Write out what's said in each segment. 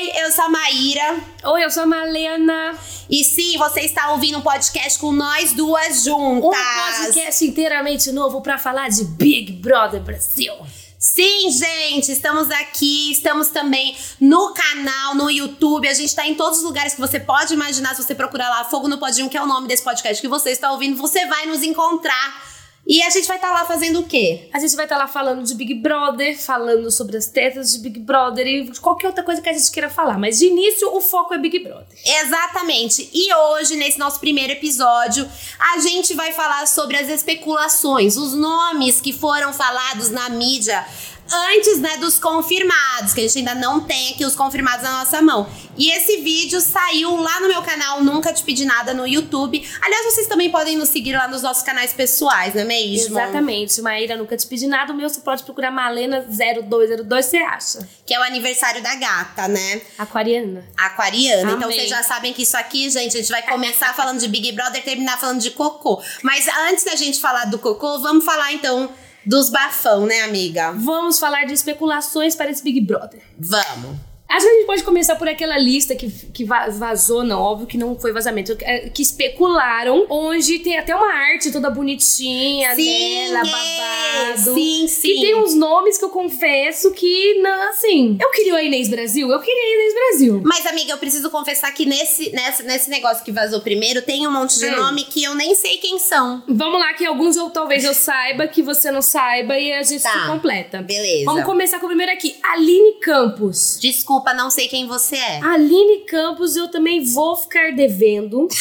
Oi, eu sou a Maíra. Oi, eu sou a Malena. E sim, você está ouvindo um podcast com nós duas juntas. Um podcast inteiramente novo para falar de Big Brother Brasil. Sim, gente, estamos aqui, estamos também no canal, no YouTube. A gente tá em todos os lugares que você pode imaginar. Se você procurar lá Fogo no Podinho, que é o nome desse podcast que você está ouvindo, você vai nos encontrar. E a gente vai estar tá lá fazendo o quê? A gente vai estar tá lá falando de Big Brother, falando sobre as tetas de Big Brother e qualquer outra coisa que a gente queira falar. Mas de início, o foco é Big Brother. Exatamente. E hoje, nesse nosso primeiro episódio, a gente vai falar sobre as especulações, os nomes que foram falados na mídia antes, né, dos confirmados, que a gente ainda não tem aqui os confirmados na nossa mão. E esse vídeo saiu lá no meu canal Nunca Te Pedi Nada no YouTube. Aliás, vocês também podem nos seguir lá nos nossos canais pessoais, não é mesmo? Exatamente. Maíra Nunca Te Pedi Nada. O meu você pode procurar Malena0202, você acha? Que é o aniversário da gata, né? Aquariana. Aquariana. Amei. Então vocês já sabem que isso aqui, gente, a gente vai começar falando de Big Brother e terminar falando de cocô. Mas antes da gente falar do cocô, vamos falar então dos bafão, né, amiga? Vamos falar de especulações para esse Big Brother. Vamos. Acho que a gente pode começar por aquela lista que, que vazou, não, óbvio que não foi vazamento, é, que especularam, onde tem até uma arte toda bonitinha sim, dela, é, babado. Sim, sim. Que tem uns nomes que eu confesso que, não, assim, eu queria a Inês Brasil, eu queria a Inês Brasil. Mas, amiga, eu preciso confessar que nesse, nesse, nesse negócio que vazou primeiro, tem um monte de hum. nome que eu nem sei quem são. Vamos lá, que alguns eu talvez eu saiba, que você não saiba, e a gente tá, se completa. Beleza. Vamos começar com o primeiro aqui, Aline Campos. Desculpa desculpa, não sei quem você é. Aline Campos, eu também vou ficar devendo.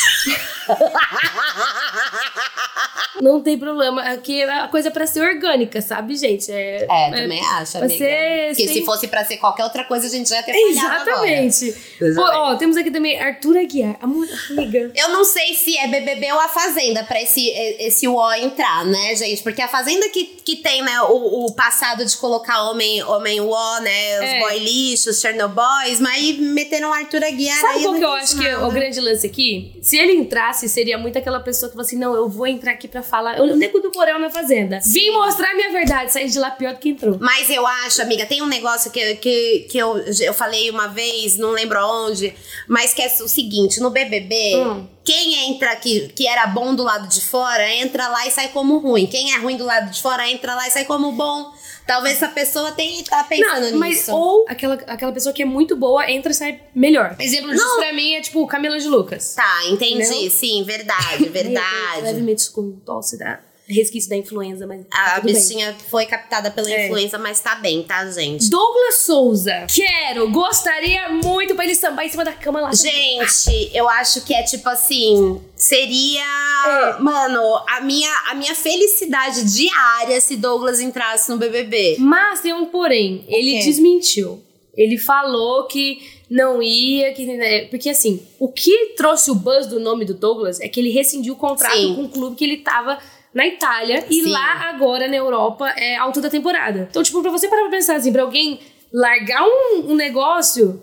não tem problema. Aqui é a coisa é pra ser orgânica, sabe, gente? É, é, é também acho, amiga. Ser, Porque sem... se fosse pra ser qualquer outra coisa, a gente já ia ter falhado Exatamente. Pô, ó, temos aqui também Arthur Aguiar. Amor, amiga. Eu não sei se é BBB ou a Fazenda pra esse, esse UO entrar, né, gente? Porque a Fazenda que, que tem, né, o, o passado de colocar homem, homem UO, né, os é. boy lixos, Chernobyl Boys, mas aí meteram Arthur Aguiar. Sabe qual que eu acho nada. que é o grande lance aqui? Se ele entrasse, seria muito aquela pessoa que fala assim: não, eu vou entrar aqui pra falar. Eu nego do Porão na Fazenda. Sim. Vim mostrar minha verdade, sair de lá pior do que entrou. Mas eu acho, amiga, tem um negócio que, que, que eu, eu falei uma vez, não lembro onde, mas que é o seguinte: no BBB. Hum. Quem entra aqui, que era bom do lado de fora, entra lá e sai como ruim. Quem é ruim do lado de fora, entra lá e sai como bom. Talvez essa pessoa tenha tá pensando não, mas nisso. Ou aquela, aquela pessoa que é muito boa entra e sai melhor. Exemplo disso pra mim é tipo Camila de Lucas. Tá, entendi. Entendeu? Sim, verdade, verdade. levemente com tosse da resquício da influenza, mas. Tá a bichinha bem. foi captada pela é. influenza, mas tá bem, tá, gente? Douglas Souza. Quero, gostaria muito pra ele sambar em cima da cama lá. Gente, eu acho que é tipo assim. Seria, é. mano, a minha, a minha felicidade diária se Douglas entrasse no BBB. Mas tem um porém. Ele desmentiu. Ele falou que não ia, que né, porque assim, o que trouxe o buzz do nome do Douglas é que ele rescindiu o contrato Sim. com o clube que ele tava na Itália e Sim. lá agora na Europa é alto da temporada. Então, tipo, pra você parar pra pensar assim, pra alguém largar um, um negócio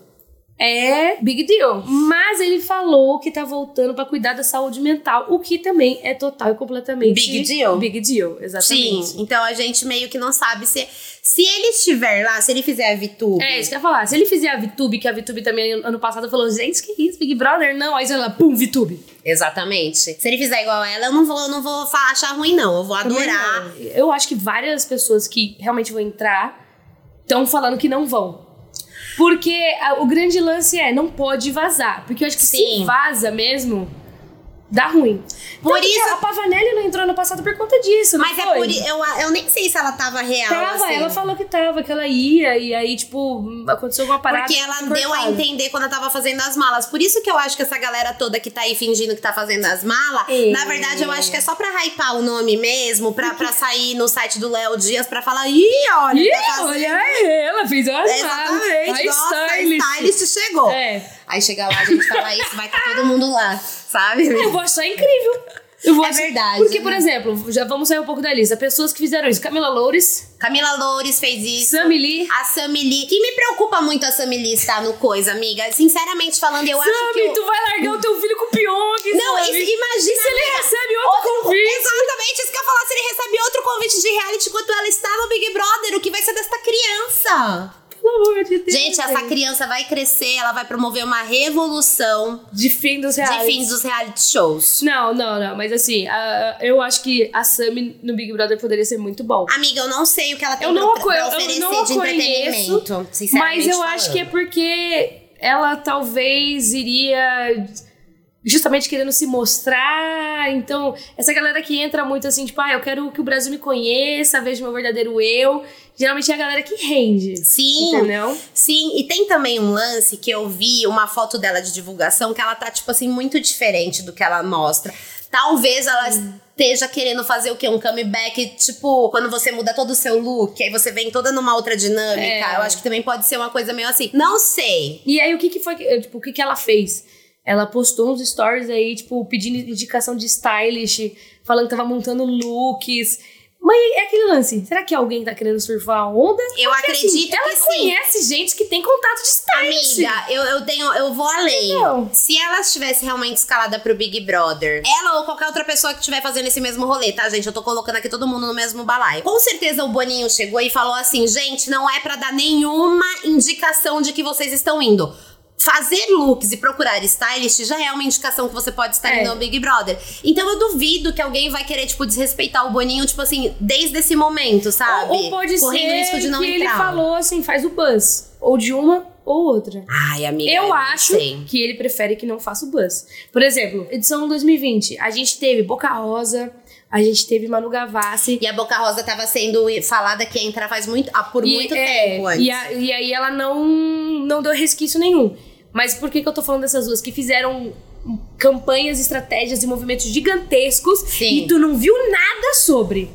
é big deal. Mas ele falou que tá voltando para cuidar da saúde mental, o que também é total e completamente big deal. Big deal, exatamente. Sim, então a gente meio que não sabe se se ele estiver lá, se ele fizer a VTube. É, isso que eu ia falar. Se ele fizer a VTube, que a VTube também ano passado falou, gente, que isso, Big Brother? Não. Aí ela, pum, VTube. Exatamente. Se ele fizer igual ela, eu não vou, não vou achar ruim, não. Eu vou adorar. Eu acho que várias pessoas que realmente vão entrar estão falando que não vão. Porque a, o grande lance é, não pode vazar. Porque eu acho que Sim. se vaza mesmo, dá ruim. Por isso. A Pavanelli não entrou no passado por conta disso. Mas é por eu, eu nem sei se ela tava real. Tava, assim. ela falou que tava, que ela ia, e aí, tipo, aconteceu alguma parada. Porque ela deu a entender quando ela tava fazendo as malas. Por isso que eu acho que essa galera toda que tá aí fingindo que tá fazendo as malas, é. na verdade, eu acho que é só pra hypar o nome mesmo, pra, pra sair no site do Léo Dias pra falar, ih, olha, ih, tá olha ela fez as Exatamente. A Nossa, stylist. a stylist chegou. É. Aí chega lá, a gente fala isso, vai estar tá todo mundo lá, sabe? Eu vou achar incrível. Eu vou é verdade. Porque, por exemplo, já vamos sair um pouco da lista. Pessoas que fizeram isso. Camila Loures. Camila Loures fez isso. Sammy Lee. A Sammy Lee. Que me preocupa muito a Sammy Lee estar no coisa, amiga. Sinceramente falando, eu Sammy, acho que. Sammy, tu vai largar o teu filho com o Pyong. Não, imagina. E se ele recebe outro, outro convite? Exatamente, isso que eu ia falar. Se ele recebe outro convite de reality enquanto ela está no Big Brother, o que vai ser desta criança? Amor de Deus. Gente, essa criança vai crescer, ela vai promover uma revolução de fim dos realities. De fim dos reality shows. Não, não, não. Mas assim, uh, eu acho que a Sammy no Big Brother poderia ser muito bom. Amiga, eu não sei o que ela tem eu não pra, pra oferecer eu não de entretenimento. Mas eu acho que é porque ela talvez iria justamente querendo se mostrar. Então, essa galera que entra muito assim, tipo, ah, eu quero que o Brasil me conheça, veja meu verdadeiro eu. Geralmente é a galera que rende. Sim. Entendeu? Sim, e tem também um lance que eu vi uma foto dela de divulgação que ela tá, tipo assim, muito diferente do que ela mostra. Talvez ela esteja querendo fazer o quê? Um comeback, tipo, quando você muda todo o seu look, aí você vem toda numa outra dinâmica. É. Eu acho que também pode ser uma coisa meio assim. Não sei. E aí, o que, que foi, tipo, o que, que ela fez? Ela postou uns stories aí, tipo, pedindo indicação de stylist, falando que tava montando looks. Mas é aquele lance. Será que alguém tá querendo surfar a onda? Eu Porque, acredito assim, que ela sim. conhece gente que tem contato de stylist. Amiga, eu, eu tenho, eu vou além. Não. Se ela estivesse realmente escalada pro Big Brother, ela ou qualquer outra pessoa que estiver fazendo esse mesmo rolê, tá, gente? Eu tô colocando aqui todo mundo no mesmo balaio. Com certeza o Boninho chegou e falou assim: gente, não é para dar nenhuma indicação de que vocês estão indo fazer looks e procurar stylist já é uma indicação que você pode estar é. no Big Brother. Então eu duvido que alguém vai querer, tipo, desrespeitar o Boninho, tipo assim, desde esse momento, sabe? Ou, ou pode Correndo ser risco de não que entrar. ele falou assim, faz o buzz. Ou de uma ou outra. Ai, amiga. Eu acho sei. que ele prefere que não faça o buzz. Por exemplo, edição 2020, a gente teve Boca Rosa, a gente teve Manu Gavassi. E a Boca Rosa tava sendo falada que ia entrar faz muito, ah, por e, muito é, tempo antes. E, a, e aí ela não, não deu resquício nenhum. Mas por que, que eu tô falando dessas duas? Que fizeram campanhas, estratégias e movimentos gigantescos Sim. e tu não viu nada sobre.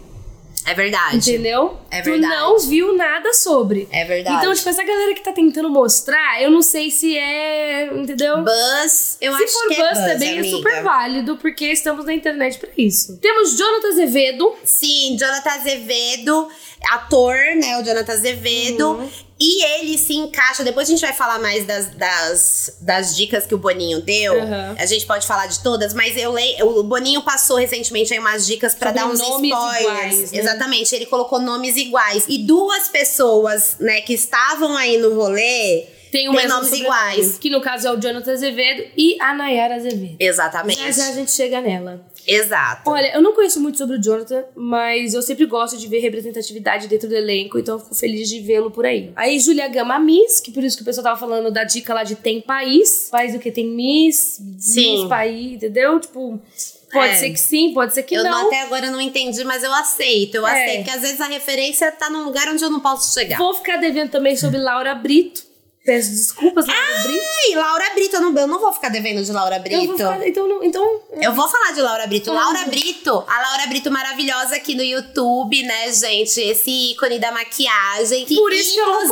É verdade. Entendeu? É verdade. Tu não viu nada sobre. É verdade. Então, tipo, essa galera que tá tentando mostrar, eu não sei se é. Entendeu? Buzz, eu se acho que é buzz, é também amiga. é super válido, porque estamos na internet pra isso. Temos Jonathan Azevedo. Sim, Jonathan Azevedo, ator, né? O Jonathan Azevedo. Uhum. E ele se encaixa. Depois a gente vai falar mais das, das, das dicas que o Boninho deu. Uhum. A gente pode falar de todas, mas eu leio. O Boninho passou recentemente aí umas dicas para dar uns spoilers. Iguais, né? Exatamente. Ele colocou nomes iguais. E duas pessoas, né, que estavam aí no rolê tem, tem nomes iguais. Que no caso é o Jonathan Azevedo e a Nayara Azevedo. Exatamente. Já já a gente chega nela. Exato. Olha, eu não conheço muito sobre o Jonathan, mas eu sempre gosto de ver representatividade dentro do elenco, então eu fico feliz de vê-lo por aí. Aí Julia Gama Miss, que por isso que o pessoal tava falando da dica lá de tem país. País do que tem Miss, sim. Miss país, entendeu? Tipo, Pode é. ser que sim, pode ser que eu não. Eu até agora não entendi, mas eu aceito. Eu é. aceito que às vezes a referência tá num lugar onde eu não posso chegar. Vou ficar devendo também sobre Laura Brito. Peço desculpas, Laura Ai, Brito. Ai, Laura Brito, eu não, eu não vou ficar devendo de Laura Brito. Eu vou ficar, então, não, então. Eu vou falar de Laura Brito. Laura Brito, a Laura Brito maravilhosa aqui no YouTube, né, gente? Esse ícone da maquiagem. Que Por isso que eu não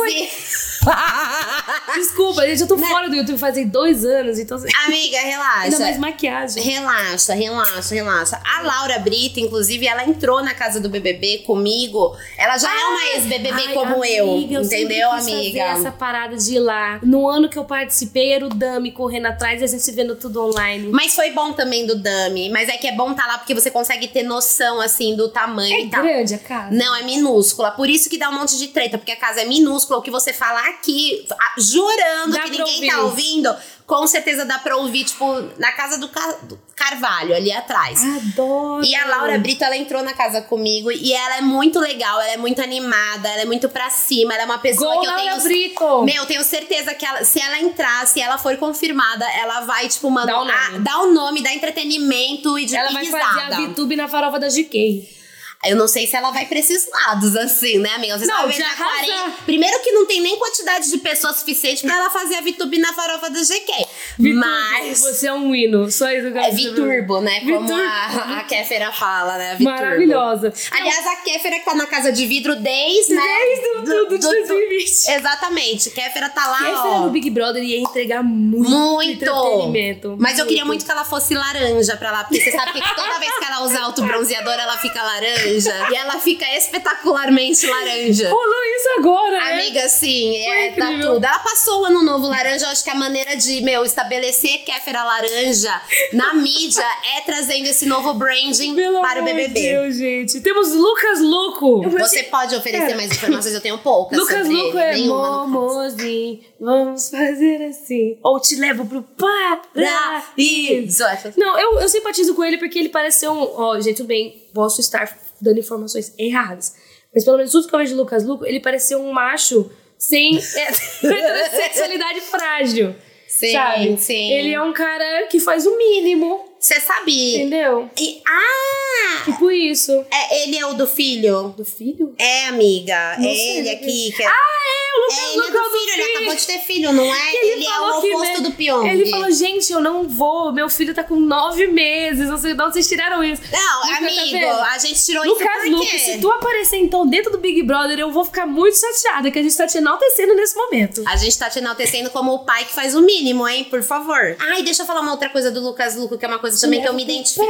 Desculpa, gente, eu tô né? fora do YouTube fazem dois anos, então. Amiga, relaxa. Ainda mais maquiagem. Relaxa, relaxa, relaxa. A Laura Brito, inclusive, ela entrou na casa do BBB comigo. Ela já é uma ex-BBB como amiga, eu, eu entendeu, amiga? Fazer essa parada de lá. No ano que eu participei, era o Dami correndo atrás e a gente se vendo tudo online. Mas foi bom também do Dami. Mas é que é bom estar tá lá porque você consegue ter noção, assim, do tamanho é e tal. É grande a casa? Não, é minúscula. Por isso que dá um monte de treta, porque a casa é minúscula. O que você falar aqui, jurando dá que ninguém ouvir. tá ouvindo, com certeza dá pra ouvir, tipo, na casa do, Car do Carvalho, ali atrás. Adoro! E a Laura Brito, ela entrou na casa comigo e ela é muito legal, ela é muito animada, ela é muito pra cima, ela é uma pessoa Go que eu Laura tenho. Brito! Meu, tenho certeza que ela, se ela entrar, se ela for confirmada, ela vai, tipo, mandar. Dá o nome, dar o nome, dar entretenimento e de Ela vai fazer a VTube na farofa da GK. Eu não sei se ela vai pra esses lados, assim, né, amiga? Você não, já 40... Primeiro que não tem nem quantidade de pessoas suficiente pra ela fazer a VTube na farofa do GK. Viturbo, Mas. Você é um hino, só isso que eu É Viturbo, né? Viturbo. Como a, a Kéfera fala, né? Viturbo. Maravilhosa. Aliás, a Kéfera que tá na casa de vidro desde, né? Desde do, do, do, do 2020. Exatamente. Kéfera tá lá. Kéfera ó. no Big Brother ia entregar muito, muito. entretenimento. Mas eu queria muito que ela fosse laranja pra lá, porque você sabe que toda vez que ela usa auto bronzeador, ela fica laranja. Laranja. e ela fica espetacularmente laranja. Rolou isso agora, né? Amiga, sim, é, tá tudo. Ela passou o ano novo laranja, eu acho que a maneira de, meu, estabelecer Kéfera laranja na mídia é trazendo esse novo branding Pelo para o BBB. Meu Deus, gente. Temos Lucas Luco. Você pode oferecer mais informações, eu tenho poucas. Lucas Luco é. Momozinho, vamos fazer assim. Ou te levo pro paraíso. Não, eu, eu simpatizo com ele porque ele parece ser um. Ó, gente, tudo bem, posso estar dando informações erradas. Mas pelo menos tudo que eu vejo de Lucas Luco, ele parece ser um macho sem é, sexualidade frágil. Sim, sabe? sim. Ele é um cara que faz o mínimo. Você sabia? Entendeu? E, ah! Tipo isso. É, ele é o do filho? Do filho? É, amiga. Não é ele não aqui. Que Ah, é! O Lucas é, ele Luco é do é o filho, ele acabou de ter filho, não é? Ele, é o que, oposto né, do Pyong. Ele falou, gente, eu não vou, meu filho tá com nove meses, não sei de onde vocês tiraram isso. Não, Lucas, tá amigo, vendo? a gente tirou Lucas isso porque... se tu aparecer então dentro do Big Brother, eu vou ficar muito chateada que a gente tá te enaltecendo nesse momento. A gente tá te enaltecendo como o pai que faz o mínimo, hein? Por favor. Ai, deixa eu falar uma outra coisa do Lucas Luco, que é uma coisa também que eu me identifico.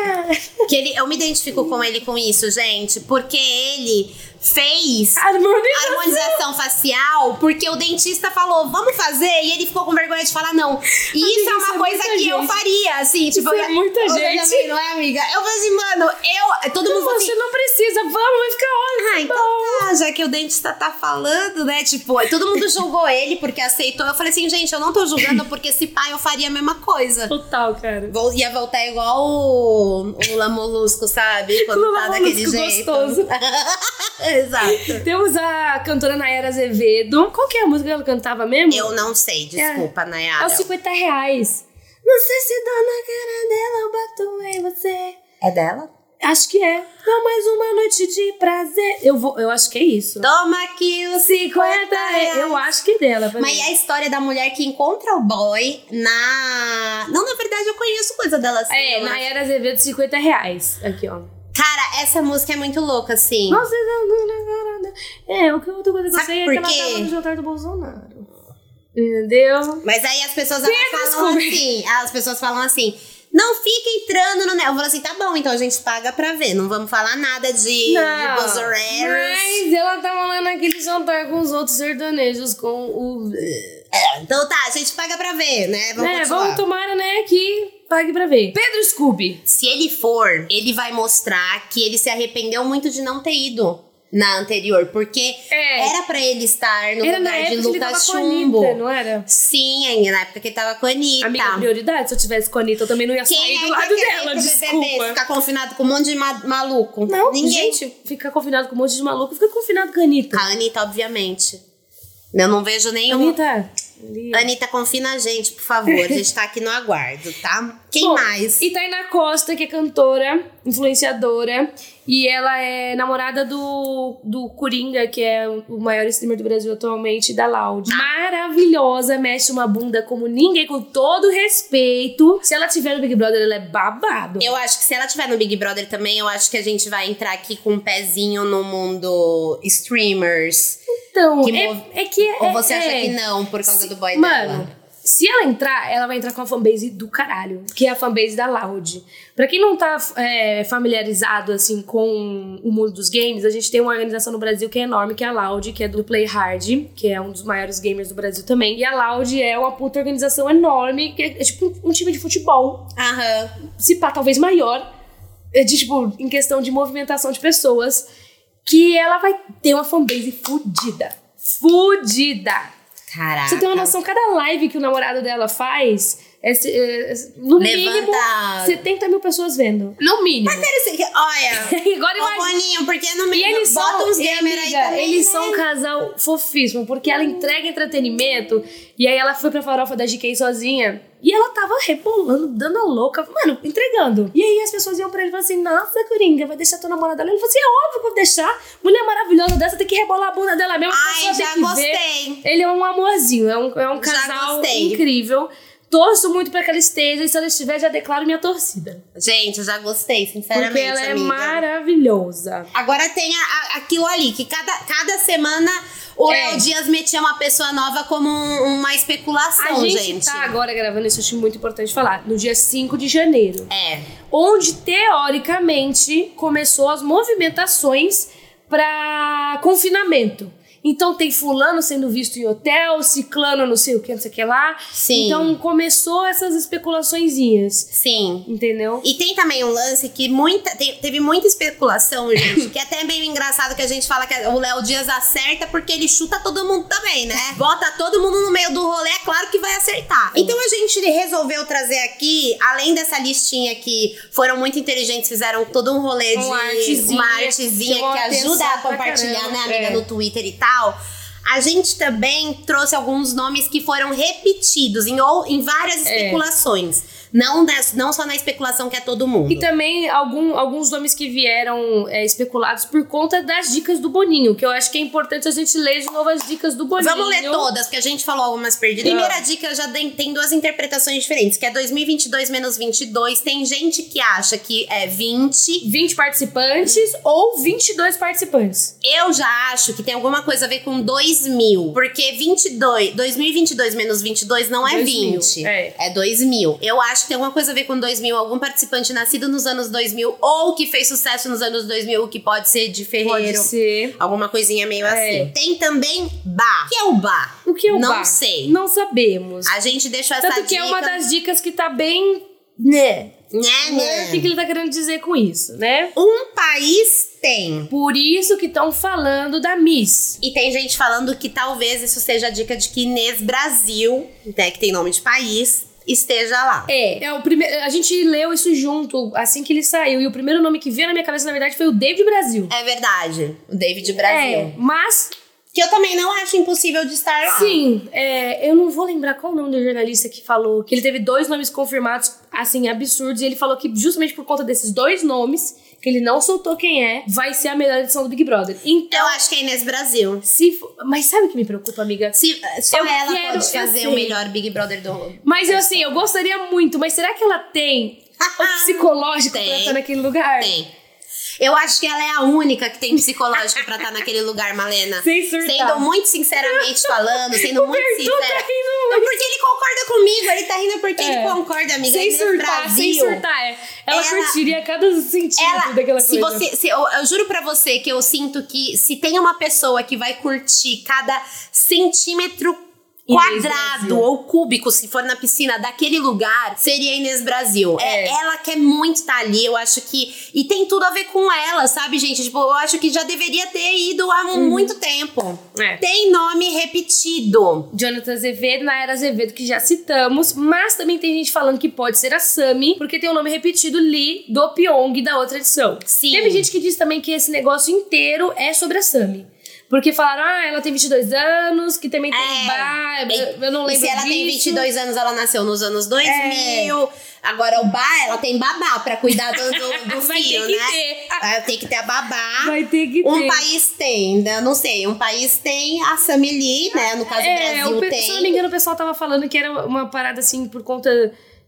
Que ele, eu me identifico com ele com isso, gente. Porque ele fez Harmonização. harmonização facial porque o dentista falou, vamos fazer, e ele ficou com vergonha de falar não. E isso é isso uma é coisa muita que eu gente. faria, assim, tipo, é eu- muita eu gente. não é, amiga? Eu falei assim, mano, eu. Todo mundo falou assim. Você não precisa, vamos, vai ficar ótimo. Ah, então tá, já que o dentista tá falando, né? Tipo, todo mundo julgou ele porque aceitou. Eu falei assim, gente, eu não tô julgando porque se pai eu faria a mesma coisa. Total, cara. Vou, ia voltar igual o, o Lula Molusco, sabe? Quando Lula tá daquele Molusco jeito. gostoso. Exato. Temos a cantora Nayara Azevedo. Qual que é a música que ela cantava mesmo? Eu não sei, desculpa, É Nayara. os 50 reais. Não sei se dá na cara dela, eu bato em você. É dela? Acho que é. Não, mais uma noite de prazer. Eu vou, eu acho que é isso. Toma aqui os 50 reais. Eu acho que é dela. Mas é a história da mulher que encontra o boy na. Não, na verdade, eu conheço coisa dela assim. É. Nayara Azevedo, 50 reais. Aqui, ó. Cara, essa música é muito louca, assim. Nossa, não, não, não. É, o que outra coisa que eu sei é que ela tava no jantar do Bolsonaro. Entendeu? Mas aí as pessoas falam assim, as pessoas falam assim, não fica entrando no... ne-" Eu falo assim, tá bom, então a gente paga pra ver, não vamos falar nada de, de Bolsonaro. Mas ela tava lá naquele jantar com os outros sertanejos, com o. É, então tá, a gente paga pra ver, né? Vamos é, continuar. vamos tomar, né, que pague pra ver. Pedro Scooby. Se ele for, ele vai mostrar que ele se arrependeu muito de não ter ido na anterior, porque É. era pra ele estar no Era na lugar de época que ele tava Lucas com a Chumbo. Anitta, não era? Sim, ainda na época que ele tava com a Anitta. Amiga, prioridade. Se eu tivesse com a Anitta, eu também não ia Quem sair é do que lado dela, pro BBB, desculpa. ficar confinado com um monte de ma- maluco? Não, Ninguém. gente, fica confinado com um monte de maluco, fica confinado com a Anitta. A Anitta, obviamente. Eu não vejo nenhum. Anitta. Anitta, confina a gente, por favor. A gente tá aqui no aguardo, tá? Quem Bom, mais? E Tainá Costa, que é cantora, influenciadora. E ela é namorada do, do Coringa, que é o maior streamer do Brasil atualmente, da Loud. Maravilhosa, mexe uma bunda como ninguém, com todo respeito. Se ela tiver no Big Brother, ela é babado. Eu acho que se ela tiver no Big Brother também, eu acho que a gente vai entrar aqui com um pezinho no mundo streamers. Então, Que é, é que. Ou é- você acha é. que não, por causa do boy Mano, dela? Se ela entrar, ela vai entrar com a fanbase do caralho, que é a fanbase da Loud. Pra quem não tá é, familiarizado, assim, com o mundo dos games, a gente tem uma organização no Brasil que é enorme, que é a Loud, que é do Play Hard, que é um dos maiores gamers do Brasil também. E a Loud é uma puta organização enorme, que é, é tipo um, um time de futebol, Aham. se pá, talvez maior, é de, tipo, em questão de movimentação de pessoas, que ela vai ter uma fanbase fudida. Fudida! Caraca. Você tem uma noção, cada live que o namorado dela faz, é, é, é, no mínimo, Levanta- 70 mil pessoas vendo. No mínimo. Interessante. Olha. Agora imagina. Boninho, por que não me E eles bota são, uns e, gamers aí também, eles né? são um casal fofíssimo, porque ela entrega entretenimento, e aí ela foi pra farofa da GK sozinha, e ela tava rebolando, dando a louca, mano, entregando. E aí as pessoas iam pra ele e falavam assim, nossa, Coringa, vai deixar tua namorada Ele falou assim, é óbvio que eu vou deixar, mulher maravilhosa dessa, tem que rebolar a bunda dela mesmo, Ai, já que ver. gostei. Ele é um amorzinho, é um, é um casal gostei. incrível. Torço muito pra que ela esteja, e se ela estiver, já declaro minha torcida. Gente, eu já gostei, sinceramente. Porque ela amiga. é maravilhosa. Agora tem a, a, aquilo ali, que cada, cada semana o É. Léo Dias metia uma pessoa nova como um- uma especulação, A gente, gente. tá agora gravando isso, acho muito importante falar. No dia 5 de janeiro. É. Onde, teoricamente, começou as movimentações para confinamento. Então tem fulano sendo visto em hotel, ciclano não sei o que, não sei o que lá. Sim. Então começou essas especulaçõezinhas, Sim. entendeu? E tem também um lance que muita, te- teve muita especulação, gente, que é até meio engraçado que a gente fala que o Léo Dias acerta porque ele chuta todo mundo também, né? Bota todo mundo no meio do rolê, é claro que vai acertar. Então a gente resolveu trazer aqui, além dessa listinha que foram muito inteligentes, fizeram todo um rolê de Uma artezinha, uma artezinha que ajuda a compartilhar, caramba. né, amiga, É. no Twitter e tal. A gente também trouxe alguns nomes que foram repetidos em, ou, em várias É. Não, não só na especulação que é todo mundo. E também algum- alguns nomes que vieram é, especulados por conta das dicas do Boninho, que eu acho que é importante a gente ler de novo as dicas do Boninho. Vamos ler todas, porque a gente falou algumas perdidas. Primeira dica já tem, tem duas interpretações diferentes, que é 2022 menos 22. Tem gente que acha que é 20. 20 participantes ou 22 participantes. Eu já acho que tem alguma coisa a ver com 2000, porque 22, 2022 menos 22 não é 2000, 20, é. é 2000. Eu acho que tem alguma coisa a ver com 2000, algum participante nascido nos anos 2000 ou que fez sucesso nos anos 2000, que pode ser de Ferreiro. Pode ser. Alguma coisinha meio É. assim. Tem também bar. O que é o bar? O que é o Não bar? sei. Não sabemos. A gente deixou essa Tanto que dica. é uma das dicas que tá bem. Né? Né, Né? né? O que, que ele tá querendo dizer com isso, né? Um país tem. Por isso que estão falando da Miss. E tem gente falando que talvez isso seja a dica de que Inês Brasil, né, que tem nome de país, esteja lá. É, é o primeiro. A gente leu isso junto assim que ele saiu. E o primeiro nome que veio na minha cabeça, na verdade, foi o David Brasil. É verdade. O David É, Brasil. mas Que eu também não acho impossível de estar lá. Sim, é, eu não vou lembrar qual o nome do jornalista que falou que ele teve dois nomes confirmados, assim, absurdos, e ele falou que justamente por conta desses dois nomes, que ele não soltou quem é, vai ser a melhor edição do Big Brother. Então, Eu acho que é Inês Brasil. se. for- Mas sabe o que me preocupa, amiga? Se, só Eu ela quero- pode fazer o melhor Big Brother do Mas eu, assim, eu gostaria muito, mas será que ela tem o psicológico pra Tem. estar naquele lugar? Tem. Eu acho que ela é a única que tem psicológico pra estar naquele lugar, Malena. Sem surtar. Sendo muito sinceramente falando, sendo muito Bertu tá sincera. rindo Não, porque ele concorda comigo, ele tá rindo porque É. ele concorda, amiga. Sem surtar, Brasil. sem surtar. É. Ela, Ela- curtiria cada centímetro Ela, daquela se coisa. você, se, eu, eu juro pra você que eu sinto que se tem uma pessoa que vai curtir cada centímetro quadrado ou cúbico, se for na piscina daquele lugar, seria a Inês Brasil. É. É. ela quer muito estar ali, eu acho que. E tem tudo a ver com ela, sabe, gente? Tipo, eu acho que já deveria ter ido há muito tempo. É. Tem nome repetido. Jonathan Azevedo, Naira Azevedo, que já citamos, mas também tem gente falando que pode ser a Sami, porque tem o nome repetido Lee do Pyong da outra edição. Sim. Teve gente que diz também que esse negócio inteiro é sobre a Sami. Porque falaram, ah, ela tem 22 anos, que também tem É. bar, eu- eu não E lembro se ela tem disso. 22 anos, ela nasceu nos anos 2000. É. Agora, o bar, ela tem babá pra cuidar do, do, do Vai filho, ter que né? ter. Vai ter que ter a babá. Vai ter que Um ter. país tem, né? não sei, um país tem a Samili, né? No caso, É, Brasil o tem. se não me engano, o pessoal tava falando que era uma parada assim por conta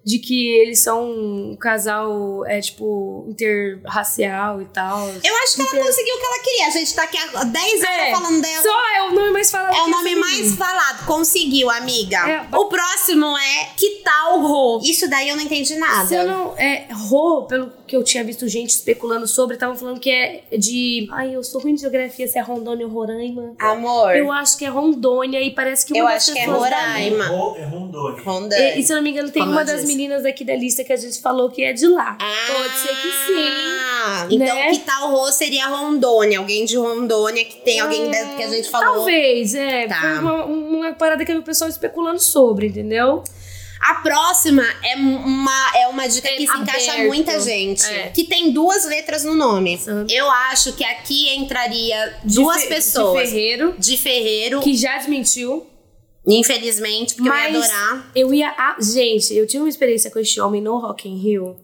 de que eles são um casal, é tipo, interracial e tal. Eu acho que ela Inter- conseguiu o que ela queria. A gente tá aqui há 10 anos É, falando dela. Só é o nome mais falado. É o nome mais falado. Conseguiu, amiga. É, o próximo é Que tal Rô? Isso daí eu não entendi nada. Se eu não. É, Rô, pelo que eu tinha visto gente especulando sobre, estavam falando que é de. Ai, eu sou ruim de geografia, se é Rondônia ou Roraima. Amor, Eu acho que é Rondônia e parece que uma eu das acho que é Roraima. Ro- É Rondônia. Rondônia. E, e se eu não me engano, tem Como uma das. Meninas daqui da lista que a gente falou que é de lá. Pode ser que sim. Ah, Então, né? que tal Rô seria Rondônia? Alguém de Rondônia que tem alguém da- que a gente falou. Talvez, é. Tá. Foi uma, uma parada que o pessoal especulando sobre, entendeu? A próxima é uma, é uma dica É que se encaixa aberto. muita gente. É. Que tem duas letras no nome. Eu acho que aqui entraria De duas Fe- pessoas. De Ferreiro, De Ferreiro, que já desmentiu. Infelizmente, porque eu Mas ia adorar. eu ia. a- Gente, eu tive uma experiência com este homem no Rock in Rio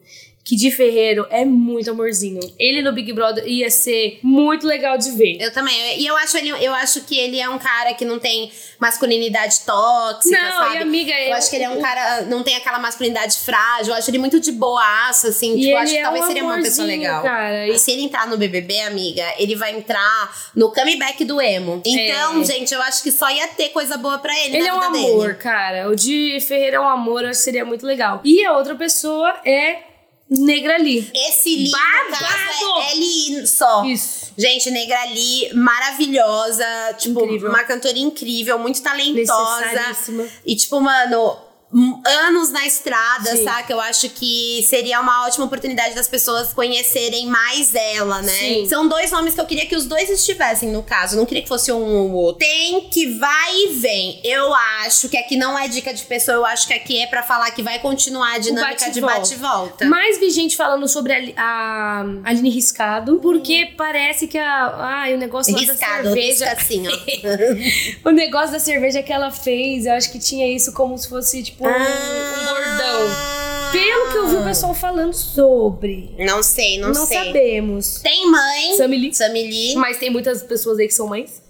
que de Ferreiro é muito amorzinho. Ele no Big Brother ia ser muito legal de ver. Eu também. E eu acho, ele, eu acho que ele é um cara que não tem masculinidade tóxica, Não, sabe? e amiga, eu eu- acho que ele é um cara, não tem aquela masculinidade frágil. Eu acho ele muito de boaça, assim. E tipo, acho que é talvez um seria uma pessoa legal. cara. E- Se ele entrar no BBB, amiga, ele vai entrar no comeback do emo. Então, É. gente, eu acho que só ia ter coisa boa pra ele Ele é um amor, dele. cara. O de Ferreira é um amor, eu acho que seria muito legal. E a outra pessoa é Negra Lee. Esse Babado! caso, é L só. Isso. Gente, Negra Lee, maravilhosa. Tipo, Incrível. uma cantora incrível, muito talentosa. E, tipo, mano, anos na estrada, Sim. saca? Eu acho que seria uma ótima oportunidade das pessoas conhecerem mais ela, né? Sim. São dois nomes que eu queria que os dois estivessem, no caso. Não queria que fosse um ou outro. Tem que vai e vem. Eu acho que aqui não é dica de pessoa, eu acho que aqui é pra falar que vai continuar a dinâmica de bate-volta. Mais vi gente falando sobre a, a Aline Riscado, porque parece que a, ai, o negócio lá da Riscado, cerveja. assim, ó. O negócio da cerveja que ela fez, eu acho que tinha isso como se fosse, tipo, um, um Ah. bordão. Pelo que eu vi o pessoal falando sobre. Não sei, não, Não sei. sabemos. Tem mãe. Sammy Lee. Mas tem muitas pessoas aí que são mães.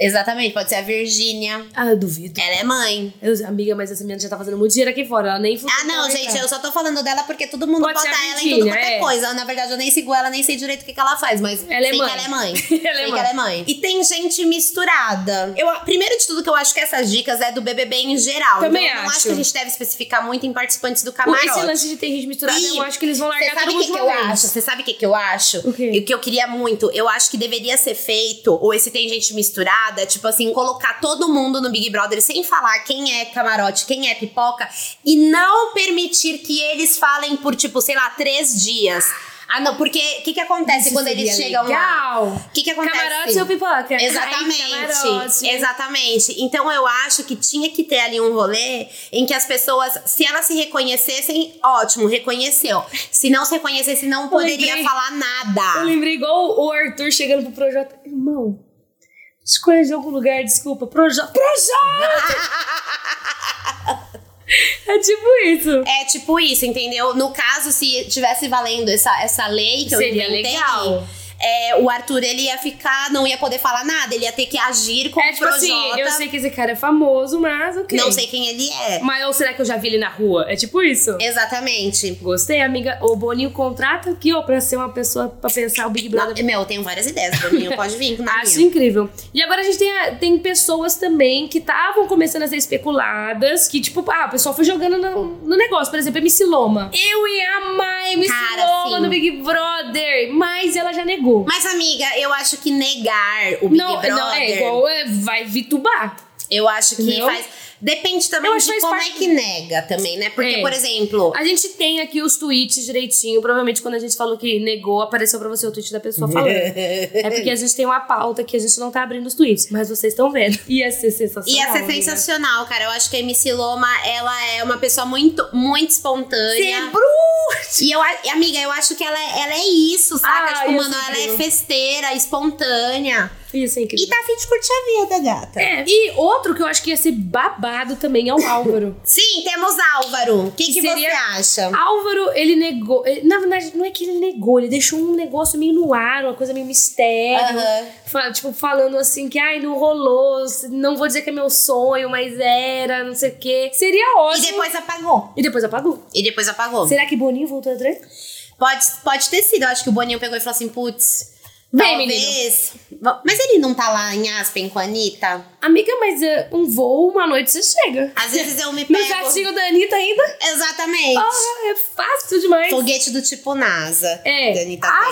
Exatamente, pode ser a Virgínia. Ah, eu duvido. Ela é mãe. Eu, amiga, mas essa menina já tá fazendo muito dinheiro aqui fora. Ela nem Ah, não, gente, eu só tô falando dela porque todo mundo Pode bota ela em tudo quanto é é. coisa. Na verdade, eu nem sigo ela, nem sei direito o que, que ela faz, mas Ela é sei mãe. que ela é mãe. Ela é sei mãe. que ela é mãe. E tem gente misturada. Eu, primeiro de tudo, que eu acho que essas dicas é do BBB em geral. Também então, eu não acho. acho que a gente deve especificar muito em participantes do Esse camarote. lance de ter gente misturada, E eu acho que eles vão largar sabe todo o mundo que, que eu acho? Você sabe o que, que eu acho? O quê? E o que eu queria muito? Eu acho que deveria ser feito, ou esse tem gente misturada, tipo assim, colocar todo mundo no Big Brother sem falar quem é camarote, quem é pipoca, e não permitir que eles falem por, tipo, sei lá, três dias. Ah, não, porque o que, que acontece Isso quando eles chegam lá? legal. O que, que acontece? Camarote ou pipoca? Exatamente. Camarote. Exatamente. Então eu acho que tinha que ter ali um rolê em que as pessoas, se elas se reconhecessem, ótimo, reconheceu. Se não se reconhecesse, não poderia lembrei. falar Eu nada. lembrei igual o Arthur chegando pro Projota. Irmão, escolha de algum lugar, desculpa. Projota. Projota! é tipo isso. É tipo isso, entendeu? No caso, se tivesse valendo essa, essa lei que eu Seria inventei, legal. É, o Arthur ele ia ficar, não ia poder falar nada, ele ia ter que agir com É o tipo assim, Projota. eu sei que esse cara é famoso, mas ok. Não sei quem ele é. Mas ou será que eu já vi ele na rua? É tipo isso. Exatamente. Gostei, amiga. O Boninho contrata aqui, ó, pra ser uma pessoa pra pensar o Big Brother. Não, meu, eu tenho várias ideias, Bruninho. Pode vir na Acho minha. incrível. E agora a gente tem, a- tem pessoas também que estavam começando a ser especuladas, que tipo, ah, o pessoal foi jogando no, no negócio. Por exemplo, MC Loma. Eu ia amar MC Cara, Loma sim. no Big Brother, mas ela já negou. Mas, amiga, eu acho que negar o Big não, Brother. não, é igual é, vai vitubar. Eu acho que Entendeu? faz. Depende também de como é parte- que nega também, né? Porque, É. por exemplo. A gente tem aqui os tweets direitinho. Provavelmente quando a gente falou que negou, apareceu pra você o tweet da pessoa falando. é porque a gente tem uma pauta que a gente não tá abrindo os tweets, mas vocês estão vendo. Ia ser sensacional. Ia ser amiga. sensacional, cara. Eu acho que a MC Loma, ela é uma pessoa muito, muito espontânea. Ser bruxa! E eu, amiga, eu acho que ela, é- ela é isso, saca? Ah, tipo, eu mano, ela é festeira, espontânea. Isso é incrível. E tá afim de curtir a vida, gata. É, e outro que eu acho que ia ser babado também é o Álvaro. Sim, temos Álvaro. O que, Que que você acha? Álvaro, ele negou. ele- na verdade, não é que ele negou, ele deixou um negócio meio no ar, uma coisa meio mistério. Aham. Fa- tipo, falando assim que, ai, não rolou, não vou dizer que é meu sonho, mas era, não sei o quê. Seria E ótimo. depois apagou. E depois apagou. E depois apagou. Será que Boninho voltou atrás? Pode, pode ter sido. Eu acho que o Boninho pegou e falou assim, putz, Vem, talvez... Va- Mas ele não tá lá em Aspen com a Anitta? Amiga, mas é, um voo, uma noite você chega. Às vezes eu me No pego... jatinho da Anitta ainda? Exatamente. Ah, é fácil demais. Foguete do tipo NASA. É, a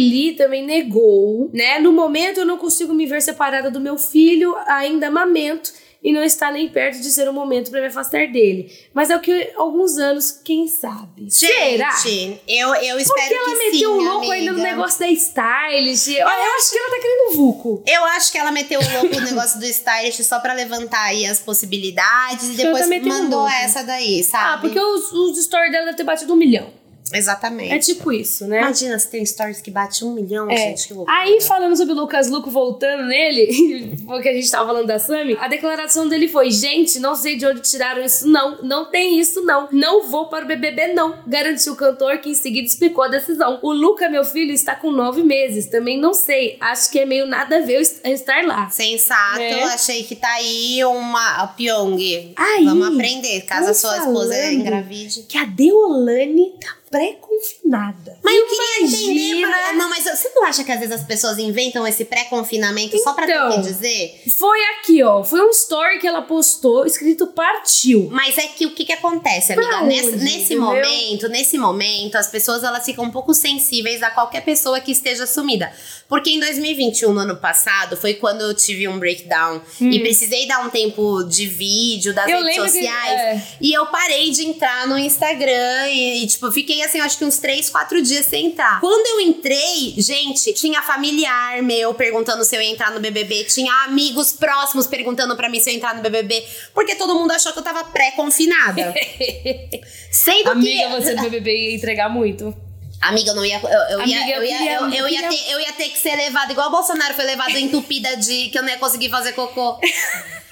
Lee também negou, né? No momento eu não consigo me ver separada do meu filho, ainda amamento, e não está nem perto de ser o momento para me afastar dele. Mas é o que alguns anos, quem sabe? Será? Gente, eu, eu espero Porque ela que meteu sim, o louco amiga. ainda no negócio da stylist. Olha, eu acho que ela tá querendo um vulco. Eu acho que ela meteu o louco no negócio do stylist só pra levantar aí as possibilidades e Eu depois mandou louco. essa daí, sabe? Ah, porque os, os stories dela devem ter batido um milhão. Exatamente. É tipo isso, né? Imagina se tem stories que bate um milhão, É. gente, que loucura. Aí, falando sobre o Lucas Luco, voltando nele, porque a gente tava falando da Sammy, a declaração dele foi: gente, não sei de onde tiraram isso, não. Não tem isso, não. Não vou para o BBB, não. Garantiu o cantor, que em seguida explicou a decisão. O Luca, meu filho, está com nove meses. Também não sei. Acho que é meio nada a ver estar lá. Sensato, Né? achei que tá aí uma a Pyong. Aí, Vamos aprender, caso a sua esposa engravide. Que a Deolane tá pré-confinada. Mas eu queria entender. Imagina. pra- Não, mas você não acha que às vezes as pessoas inventam esse pré-confinamento só pra ter o Então. que dizer? Foi aqui, ó. Foi um story que ela postou, escrito partiu. Mas é que o que que acontece, amiga? Nesse, nesse momento, nesse momento, as pessoas elas ficam um pouco sensíveis a qualquer pessoa que esteja sumida. Porque em 2021, no ano passado, foi quando eu tive um breakdown e precisei dar um tempo de vídeo das Hum. Eu redes que- sociais. é. E eu parei de entrar no Instagram e, e, tipo, fiquei assim, acho que uns três, quatro dias sem entrar. Quando eu entrei, gente, tinha familiar meu perguntando se eu ia entrar no BBB, tinha amigos próximos perguntando pra mim se eu ia entrar no BBB, porque todo mundo achou que eu tava pré-confinada. Sendo Amiga, que. você do BBB ia entregar muito. Amiga, eu não ia. Eu, eu Amiga, ia, eu, ia, queria- eu, ia ter, eu ia ter que ser levada, igual o Bolsonaro foi levado entupida de que eu não ia conseguir fazer cocô.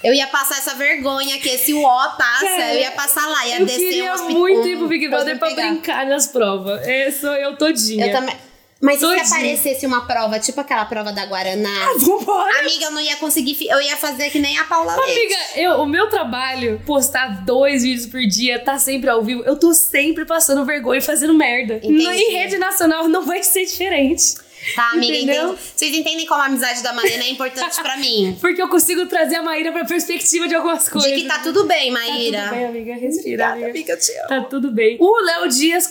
Eu ia passar essa vergonha que esse uó passa, Cara, eu ia passar lá, ia eu descer queria um muito ir pro Big Brother pra brincar nas provas. É, sou eu todinha. Eu também. Mas se aparecesse uma prova, tipo aquela prova da Guaraná? Vambora! Amiga, eu não ia conseguir. Eu ia fazer que nem a Paula Leite. Amiga, eu, o meu trabalho, postar dois vídeos por dia, tá sempre ao vivo, eu tô sempre passando vergonha e fazendo merda. Entendi. Em rede nacional não vai ser diferente. Tá, amiga, Entendeu? entende- vocês entendem como a amizade da Marina é importante pra mim. Porque eu consigo trazer a Maíra pra perspectiva de algumas coisas. De que tá tudo bem, Tá Maíra. tudo bem, amiga. Respira, amiga. eu te amo. Tá tudo bem. O Léo Dias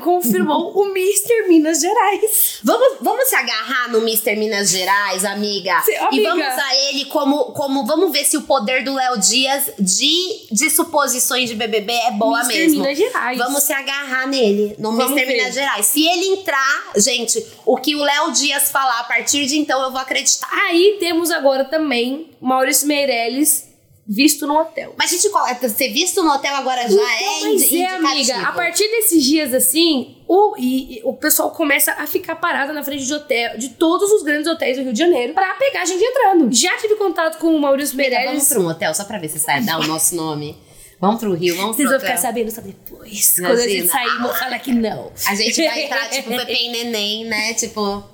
confirmou o Mr. Minas Gerais. Vamos, vamos se agarrar no Mr. Minas Gerais, amiga. Se- E amiga. vamos usar ele como, como. Vamos ver se o poder do Léo Dias de, de suposições de BBB é boa Mr. mesmo. Minas Gerais. Vamos se agarrar nele, no Vamos Mr. ver. Minas Gerais. Se ele entrar, gente, o que o Léo Dias falar a partir de então, eu vou acreditar. Aí temos agora também Maurício Meirelles visto no hotel. Mas, gente, qual- ser visto no hotel agora já Então, é mas indi- é, amiga, indicativo. a partir desses dias assim, o, e, o pessoal começa a ficar parado na frente de hotel, de todos os grandes hotéis do Rio de Janeiro, pra pegar a gente entrando. Já tive contato com o Maurício Amiga, vamos Meirelles. pra um hotel só pra ver se sai, dá o nosso nome. Vamos pro Rio, vamos Vocês pro vão hotel. ficar sabendo só depois. Quando a gente Imagina. sair, vou falar que não. A gente vai entrar, tipo, Pepe e Neném, né? Tipo,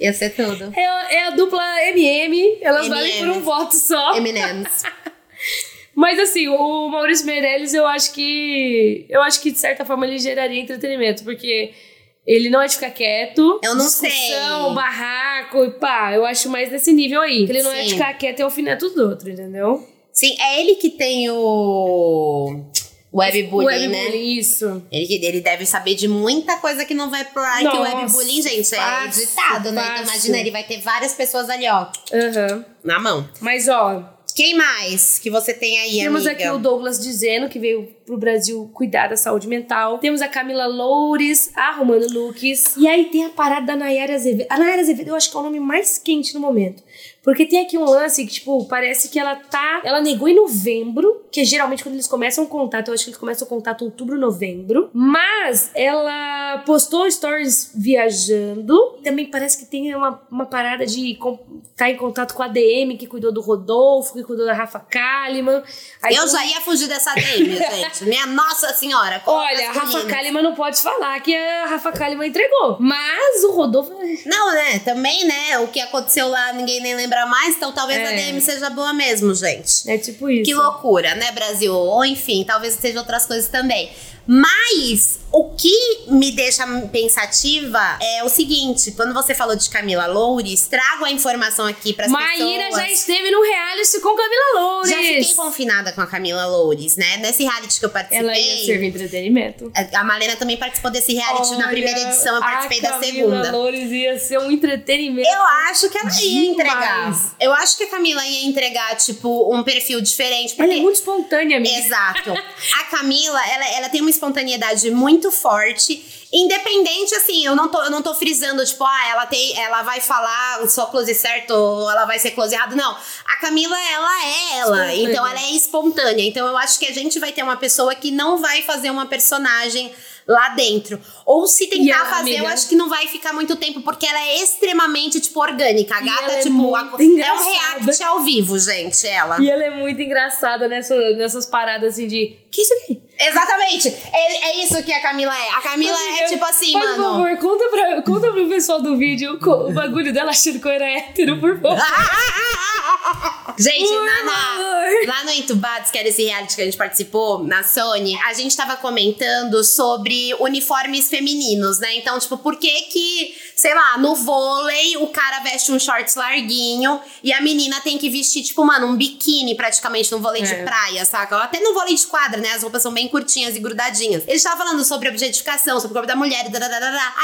ia ser tudo. É, é a dupla MM, elas valem por um voto só. Eminems. Mas assim, o Maurício Meirelles, eu acho que. Eu acho que, de certa forma, ele geraria entretenimento, porque ele não é de ficar quieto. Eu não discussão, sei. barraco e pá. Eu acho mais nesse nível aí. Ele não é de Sim. ficar quieto e alfineto do outro, entendeu? Sim, é ele que tem o webbullying, né? Webbullying, isso. Ele, que- ele deve saber de muita coisa que não vai pro ar, que o webbullying, gente, é editado, né? Então imagina, ele vai ter várias pessoas ali, ó, Aham. na mão. Mas, ó, Quem mais que você tem aí, Temos amiga? aqui o Douglas dizendo que veio pro Brasil cuidar da saúde mental. Temos a Camila Loures arrumando looks. E aí tem a parada da Nayara Azevedo. A Nayara Azevedo eu acho que é o nome mais quente no momento. Porque tem aqui um lance que, tipo, parece que ela tá. Ela negou em novembro, que é geralmente quando eles começam o contato, eu acho que eles começam o contato em outubro, novembro. Mas ela postou stories viajando. Também parece que tem uma, uma parada de com- tá em contato com a DM, que cuidou do Rodolfo, que cuidou da Rafa Kalimann. Aí Eu já ia fugir dessa DM, gente. Minha Nossa Senhora. Olha, a Rafa. Kalimann não pode falar que a Rafa Kalimann entregou. Mas o Rodolfo. Não, né? Também, né? O que aconteceu lá, ninguém nem lembra mais. Então talvez a É. DM seja boa mesmo, gente. É tipo isso. Que loucura, né, Brasil? Ou enfim, talvez seja outras coisas também. Mas o que me deixa pensativa é o seguinte: quando você falou de Camila Loures, trago a informação aqui para as Maíra pessoas. já esteve no reality com Camila Loures. Já fiquei confinada com a Camila Loures, né? Nesse reality que eu participei. Ela ia servir entretenimento. A Malena também participou desse reality na Olha, primeira edição, eu participei a da Camila segunda. Loures ia ser um entretenimento. Eu acho que ela ia Demais. entregar. Eu acho que a Camila ia entregar, tipo, um perfil diferente. Ela Porque é muito espontânea, amiga. Exato. A Camila, ela, ela tem uma espontaneidade muito forte. Independente, assim, eu não tô, eu não tô frisando, tipo, ah, ela tem, ela vai falar só close certo ou ela vai ser close errado. Não. A Camila, ela é ela. Então ela é espontânea. Então eu acho que a gente vai ter uma pessoa que não vai fazer uma personagem lá dentro. Ou se tentar fazer, amiga? eu acho que não vai ficar muito tempo, porque ela é extremamente, tipo, orgânica. A gata, é tipo, a, é um react ao vivo, gente, ela. E ela é muito engraçada nessa, nessas paradas assim de. Que isso aqui? Exatamente. É, é isso que a Camila é. A Camila Amiga, é tipo assim, por mano. Por favor, conta, pra, conta pro pessoal do vídeo o, o bagulho dela achando que eu era hétero, por favor. gente, na, na, lá no Entubados, que era esse reality que a gente participou, na Sony, a gente tava comentando sobre uniformes femininos, né? Então, tipo, por que que, sei lá, no vôlei o cara veste um shorts larguinho e a menina tem que vestir, tipo, mano, um biquíni praticamente no vôlei é. de praia, saca? Até no vôlei de quadra, né? As roupas são bem curtinhas e grudadinhas. Ele estava falando sobre objetificação, sobre o corpo da mulher e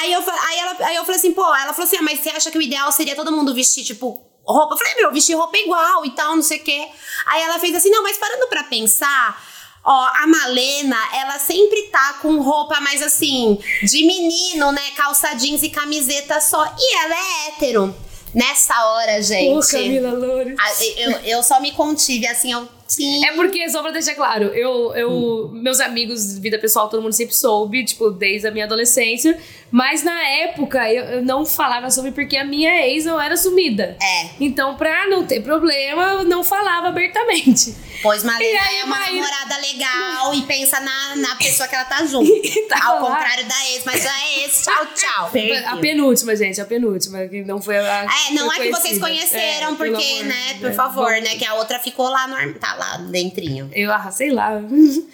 Aí eu, aí, ela, aí eu falei assim, pô, ela falou assim, ah, mas você acha que o ideal seria todo mundo vestir, tipo, roupa? Eu falei, meu, vestir roupa igual e tal, não sei o quê. Aí ela fez assim, não, mas parando pra pensar. Ó, a Malena, ela sempre tá com roupa mais assim, de menino, né? Calça jeans e camiseta só. E ela é hétero. Nessa hora, gente. Ô, Camila Loures. Eu, eu só me contive, assim, eu Sim. É porque, só pra deixar claro, eu, eu hum. meus amigos, vida pessoal, todo mundo sempre soube, tipo, desde a minha adolescência. Mas na época eu, eu não falava sobre porque a minha ex não era sumida. É. Então, pra não ter problema, eu não falava abertamente. Pois Marina é uma Maíra... namorada legal e pensa na, na pessoa que ela tá junto. tá Ao lá. contrário da ex, mas a ex, tchau, tchau. a penúltima, gente, a penúltima, que não foi a. É, não é que vocês conheceram, é, porque, né, por favor, né, que a outra ficou lá no. Tá lá dentrinho. Eu, ah, sei lá.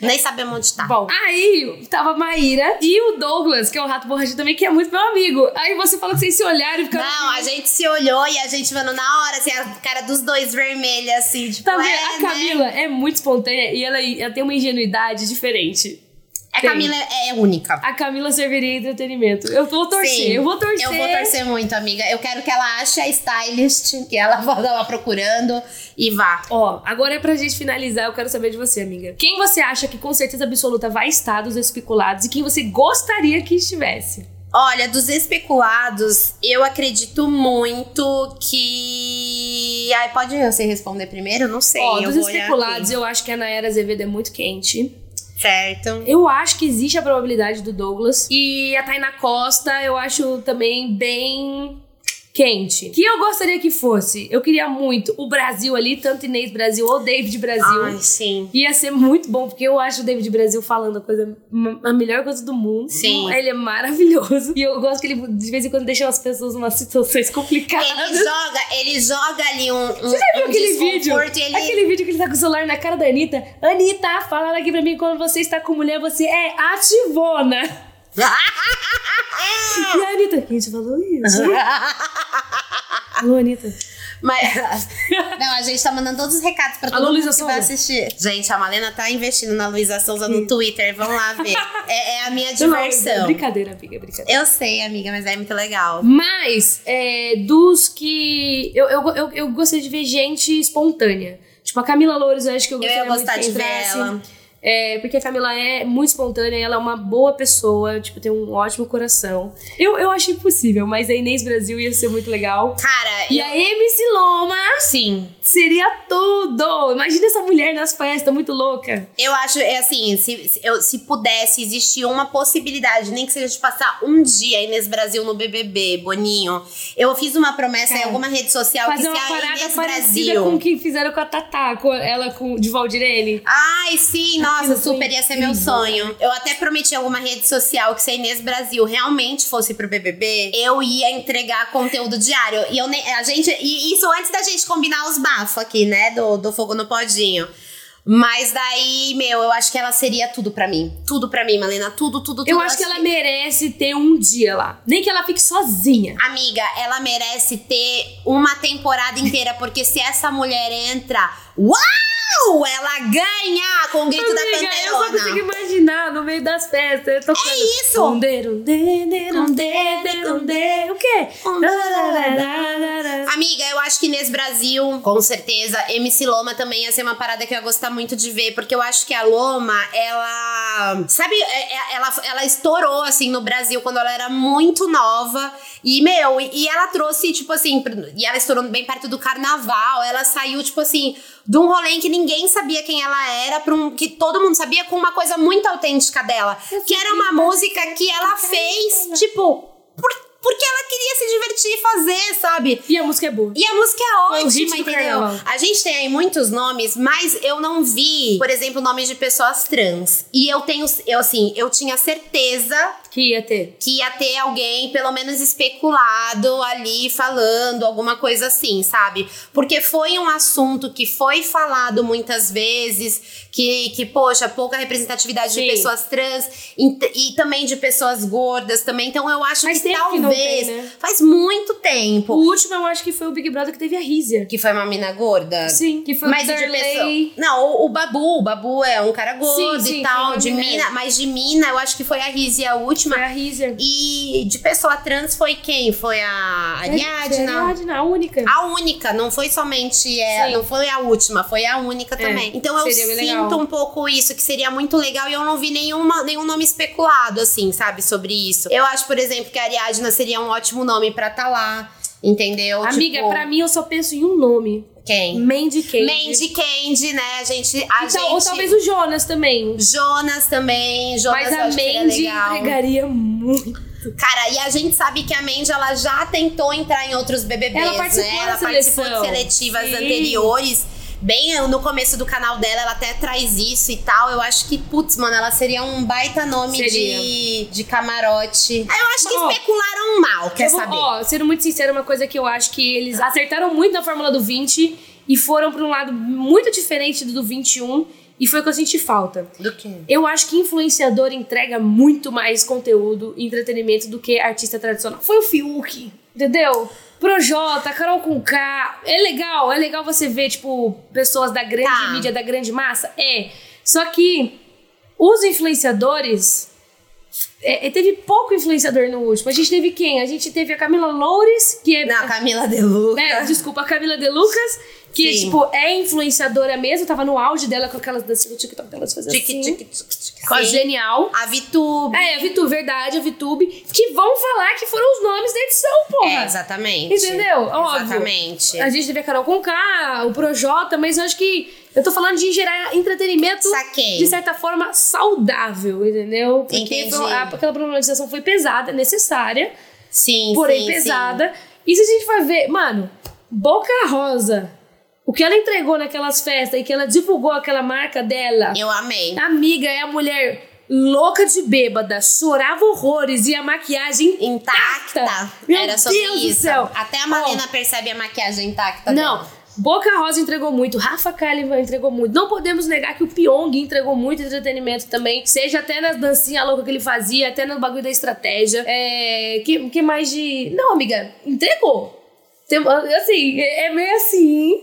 Nem sabemos onde tá. Bom, aí tava a Maíra e o Douglas, que é o rato borrachudo também, que é muito meu amigo. Aí você falou que vocês se olharam e ficaram. Não, a gente se olhou e a gente vendo na hora, assim, a cara dos dois vermelha, assim, tipo. Tá vendo? É, a Camila né? é muito espontânea e ela, ela tem uma ingenuidade diferente. A Camila é única. A Camila serviria entretenimento. Eu vou torcer, Sim, eu vou torcer. Eu vou torcer muito, amiga. Eu quero que ela ache a stylist que ela lá procurando e vá. Ó, agora é pra gente finalizar, eu quero saber de você, amiga. Quem você acha que com certeza absoluta vai estar dos especulados e quem você gostaria que estivesse? Olha, dos especulados, eu acredito muito que. Ai, pode você responder primeiro? Não sei. Ó, dos especulados, eu acho que a Nayara Azevedo é muito quente. Certo. Eu acho que existe a probabilidade do Douglas. E a Taina Costa, eu acho também bem quente. Que eu gostaria que fosse. Eu queria muito o Brasil ali, tanto Inês Brasil ou David Brasil. Ai, sim. Ia ser muito bom, porque eu acho o David Brasil falando a coisa, a melhor coisa do mundo. Sim. Ele é maravilhoso. E eu gosto que ele, de vez em quando, deixa as pessoas em umas situações complicadas. Ele joga, ele joga ali um. um Você já viu um aquele vídeo? Ele... Aquele vídeo que ele tá com o celular na cara da Anitta. Anitta, fala aqui pra mim quando você está com mulher, você é ativona. e a Anitta, quem te falou isso? Alô, Anitta. Mas, não, a gente tá mandando todos os recados pra todo Alô, mundo Luísa que vai assistir. Gente, a Malena tá investindo na Luísa Souza no Twitter. Vamos lá ver. É, é a minha diversão. Brincadeira, amiga, brincadeira. Eu sei, amiga, mas é muito legal. Mas, é, dos que. Eu, eu, eu, eu gostei de ver gente espontânea. Tipo, a Camila Loures, eu acho que eu eu ia gostar de ver ela. É, porque a Camila é muito espontânea, ela é uma boa pessoa, tipo, tem um ótimo coração. Eu, eu achei possível, mas a Inês Brasil ia ser muito legal. Cara, e eu... a MC Loma. Sim. Seria tudo! Imagina essa mulher nas festas, muito louca. Eu acho, é assim, se, se, eu, se pudesse existir uma possibilidade, nem que seja de passar um dia a Inês Brasil no BBB, Boninho. Eu fiz uma promessa Cara, em alguma rede social que se a Inês Brasil. com o que fizeram com a Tatá, com ela com de Valdirene. Ai, sim, nossa, super ia ser meu sonho. Eu até prometi em alguma rede social que se a Inês Brasil realmente fosse pro BBB, eu ia entregar conteúdo diário. E eu, a gente, e isso antes da gente combinar os aqui, né, do, do Fogo no Podinho. Mas daí, meu, eu acho que ela seria tudo para mim. Tudo para mim, Malena. Tudo, tudo, tudo. Eu acho que ela merece ter um dia lá. Nem que ela fique sozinha. Amiga, ela merece ter uma temporada inteira, porque se essa mulher entra. Uau! Ela ganha com o grito Amiga, da panterona. Eu só consigo imaginar no meio das festas. Tocando, é isso! O quê? Amiga, eu acho que nesse Brasil, com certeza, MC Loma também ia ser uma parada que eu ia gostar muito de ver, porque eu acho que a Loma, ela. Sabe, é, é, ela, ela estourou assim no Brasil quando ela era muito nova. E, meu, e ela trouxe, tipo assim, e ela estourou bem perto do carnaval. Ela saiu, tipo assim, de um rolê em que ninguém sabia quem ela era, pra um, que todo mundo sabia com uma coisa muito autêntica dela. que era uma música que ela fez, tipo, por porque ela queria se divertir e fazer, sabe? E a música é boa. E a música é ótima, entendeu? A gente tem aí muitos nomes, mas eu não vi, por exemplo, nomes de pessoas trans. E eu tenho, eu assim, eu tinha certeza que ia ter. Que ia ter alguém, pelo menos especulado ali, falando alguma coisa assim, sabe? Porque foi um assunto que foi falado muitas vezes, que, que poxa, pouca representatividade Sim. de pessoas trans e, e, também de pessoas gordas também. Então eu acho que talvez. Que tem, né? Faz muito tempo. O último eu acho que foi o Big Brother que teve a Rízia. Que foi uma mina gorda? Sim, que foi mas o pessoa. Não, o, o, Babu. O Babu é um cara gordo sim, sim, e tal. De mina, mas de mina, eu acho que foi a Rízia a última. Foi a Rízia. E de pessoa trans foi quem? Foi a Ariadna. A Ariadna, a única. A única, não foi somente. É, não foi a última, foi a única é, também. Então eu sinto um pouco isso, que seria muito legal e eu não vi nenhuma, nenhum nome especulado, assim, sabe, sobre isso. Eu acho, por exemplo, que a Ariadna seria um ótimo nome pra estar tá lá. Entendeu? Amiga, tipo... pra mim eu só penso em um nome. Quem? Mandy Candy. Mandy Candy, né? A gente. A então, gente... Ou talvez o Jonas também. Jonas também. Jonas Mas a Mandy entregaria muito. Cara, e a gente sabe que a Mandy ela já tentou entrar em outros BBBs, ela participou né? Ela participou de seletivas Sim. anteriores bem no começo do canal dela, ela até traz isso e tal. Eu acho que, putz, mano, ela seria um baita nome de, de camarote. Aí eu acho que ó, especularam mal, quer vou, saber? Ó, sendo muito sincero, uma coisa que eu acho que eles acertaram muito na fórmula do 20 e foram para um lado muito diferente do do 21. E foi o que eu senti falta. Do quê? Eu acho que influenciador entrega muito mais conteúdo e entretenimento do que artista tradicional. Foi o Fiuk, entendeu? Projota, Carol com K. É legal, é legal você ver, tipo, pessoas da grande tá. mídia, da grande massa. É. Só que os influenciadores. É, é, teve pouco influenciador no último. A gente teve quem? A gente teve a Camila Loures, que é. Não, a Camila De Lucas. É, desculpa, a Camila De Lucas que, Sim. tipo, é influenciadora mesmo, tava no auge dela com aquelas danças no TikTok delas fazendo assim. Tic, tic, tic, com a Genial. A Vitube. É, a Vitube, verdade, a Vitube. Que vão falar que foram os nomes da edição, porra. É, exatamente. Entendeu? Óbvio. Exatamente. A gente teve a Carol com K, o Projota, mas eu acho que eu tô falando de gerar entretenimento Saquei. de certa forma saudável, entendeu? Porque Entendi. A, aquela problematização foi pesada, necessária. Sim, porém sim, pesada. Sim. E se a gente for ver, mano, Boca Rosa o que ela entregou naquelas festas e que ela divulgou aquela marca dela. Eu amei. Amiga, é a mulher louca de bêbada, chorava horrores e a maquiagem intacta. intacta. Meu Era sobre Deus isso. Do céu. Até a Malena oh. percebe a maquiagem intacta. Não. Dela. Boca Rosa entregou muito, Rafa Kalimann entregou muito. Não podemos negar que o Pyong entregou muito entretenimento também, seja até nas dancinhas loucas que ele fazia, até no bagulho da estratégia. É, que, que mais de. Não, amiga, entregou. Assim, é meio assim.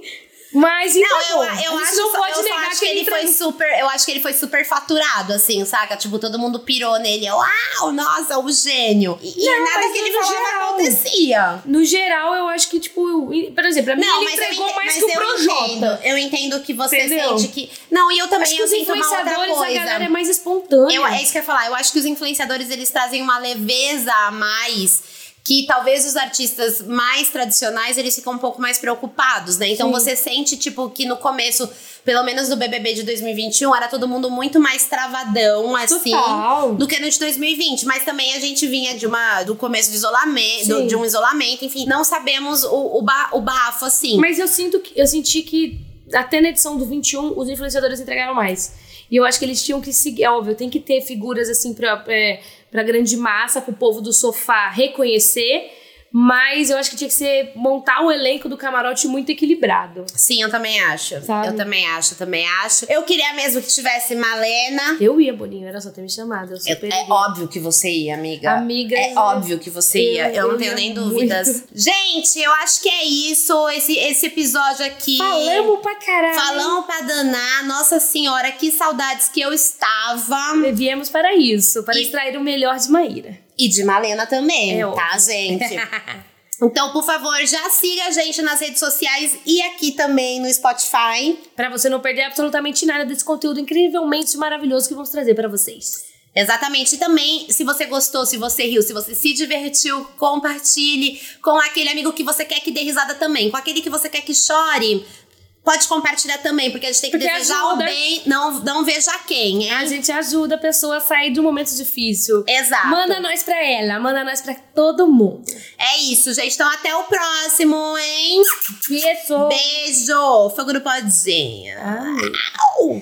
Mas então, não, eu, eu acho, não pode eu negar acho que, ele foi super, eu acho que ele foi super faturado assim, saca? Tipo, todo mundo pirou nele. Uau, nossa, o gênio. E, não, nada que ele falava geral, acontecia. No geral, eu acho que tipo, por exemplo, a mim não, ele entregou mais que o Projota. Entendo, eu entendo que você Entendeu? sente que Não, e eu também acho que eu os influenciadores a galera é mais espontânea. Eu, é isso que eu ia falar. Eu acho que os influenciadores eles trazem uma leveza a mais que talvez os artistas mais tradicionais eles ficam um pouco mais preocupados, né? Então Sim. você sente tipo que no começo, pelo menos do BBB de 2021, era todo mundo muito mais travadão assim Total. do que no de 2020, mas também a gente vinha de uma do começo do isolamento, do, de um isolamento, enfim, não sabemos o, o, ba, o bafo assim. Mas eu sinto que eu senti que até na edição do 21 os influenciadores entregaram mais. E eu acho que eles tinham que seguir, é óbvio, tem que ter figuras assim pra, é, para a grande massa, para o povo do sofá reconhecer. Mas eu acho que tinha que ser montar um elenco do camarote muito equilibrado. Sim, eu também acho. Sabe? Eu também acho, eu também acho. Eu queria mesmo que tivesse Malena. Eu ia, Boninho, era só ter me chamado. Eu eu, é óbvio que você ia, amiga. Amiga. É óbvio que você ia. Eu, eu não tenho nem muito. dúvidas. Gente, eu acho que é isso. Esse, esse episódio aqui. Falamos pra caralho. Falamos pra danar. Nossa senhora, que saudades que eu estava. Viemos para isso, para e... extrair o melhor de Maíra. E de Malena também, é tá, gente? Então, por favor, já siga a gente nas redes sociais e aqui também no Spotify. Para você não perder absolutamente nada desse conteúdo incrivelmente maravilhoso que vamos trazer para vocês. Exatamente. E também, se você gostou, se você riu, se você se divertiu, compartilhe com aquele amigo que você quer que dê risada também, com aquele que você quer que chore Pode compartilhar também, porque a gente tem que porque desejar ajuda. o bem, não, não veja quem, hein? A gente ajuda a pessoa a sair de um momento difícil. Exato. Manda nós pra ela, manda nós pra todo mundo. É isso, gente. Então até o próximo, hein? Beijo. Beijo. Fogo no podzinho. Ai. Au.